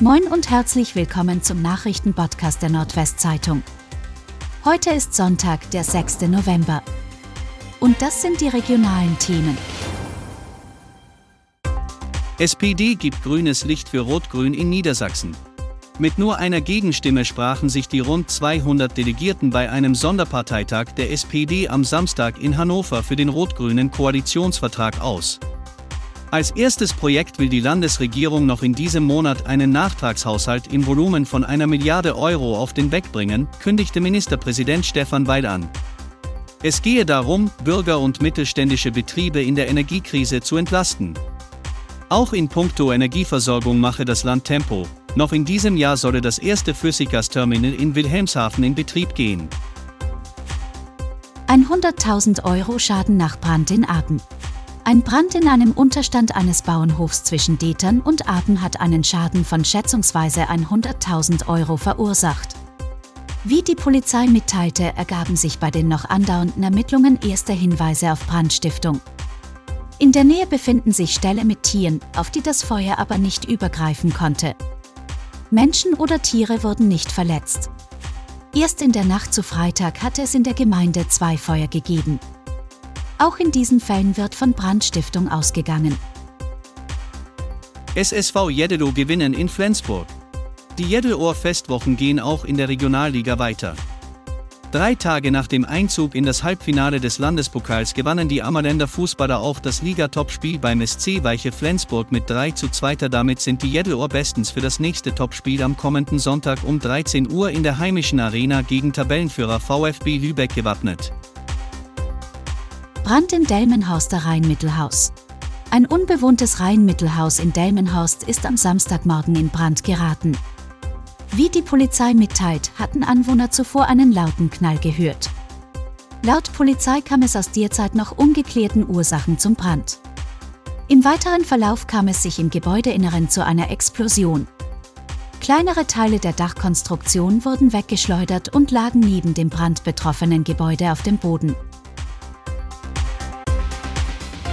Moin und herzlich willkommen zum Nachrichtenpodcast der Nordwestzeitung. Heute ist Sonntag, der 6. November. Und das sind die regionalen Themen. SPD gibt grünes Licht für Rot-Grün in Niedersachsen. Mit nur einer Gegenstimme sprachen sich die rund 200 Delegierten bei einem Sonderparteitag der SPD am Samstag in Hannover für den rot-grünen Koalitionsvertrag aus. Als erstes Projekt will die Landesregierung noch in diesem Monat einen Nachtragshaushalt im Volumen von einer Milliarde Euro auf den Weg bringen, kündigte Ministerpräsident Stefan Weil an. Es gehe darum, Bürger und mittelständische Betriebe in der Energiekrise zu entlasten. Auch in puncto Energieversorgung mache das Land Tempo. Noch in diesem Jahr solle das erste Flüssiggasterminal in Wilhelmshaven in Betrieb gehen. 100.000 Euro Schaden nach Brand in Apen. Ein Brand in einem Unterstand eines Bauernhofs zwischen Detern und Apen hat einen Schaden von schätzungsweise 100.000 Euro verursacht. Wie die Polizei mitteilte, ergaben sich bei den noch andauernden Ermittlungen erste Hinweise auf Brandstiftung. In der Nähe befinden sich Ställe mit Tieren, auf die das Feuer aber nicht übergreifen konnte. Menschen oder Tiere wurden nicht verletzt. Erst in der Nacht zu Freitag hatte es in der Gemeinde zwei Feuer gegeben. Auch in diesen Fällen wird von Brandstiftung ausgegangen. SSV Jeddelo gewinnen in Flensburg. Die Jeddelohr-Festwochen gehen auch in der Regionalliga weiter. Drei Tage nach dem Einzug in das Halbfinale des Landespokals gewannen die Ammerländer Fußballer auch das Ligatopspiel beim SC Weiche Flensburg mit 3 zu 2. Damit sind die Jeddelohr bestens für das nächste Topspiel am kommenden Sonntag um 13 Uhr in der heimischen Arena gegen Tabellenführer VfB Lübeck gewappnet. Brand in Delmenhorster Rheinmittelhaus. Ein unbewohntes Rheinmittelhaus in Delmenhorst ist am Samstagmorgen in Brand geraten. Wie die Polizei mitteilt, hatten Anwohner zuvor einen lauten Knall gehört. Laut Polizei kam es aus derzeit noch ungeklärten Ursachen zum Brand. Im weiteren Verlauf kam es sich im Gebäudeinneren zu einer Explosion. Kleinere Teile der Dachkonstruktion wurden weggeschleudert und lagen neben dem brandbetroffenen Gebäude auf dem Boden.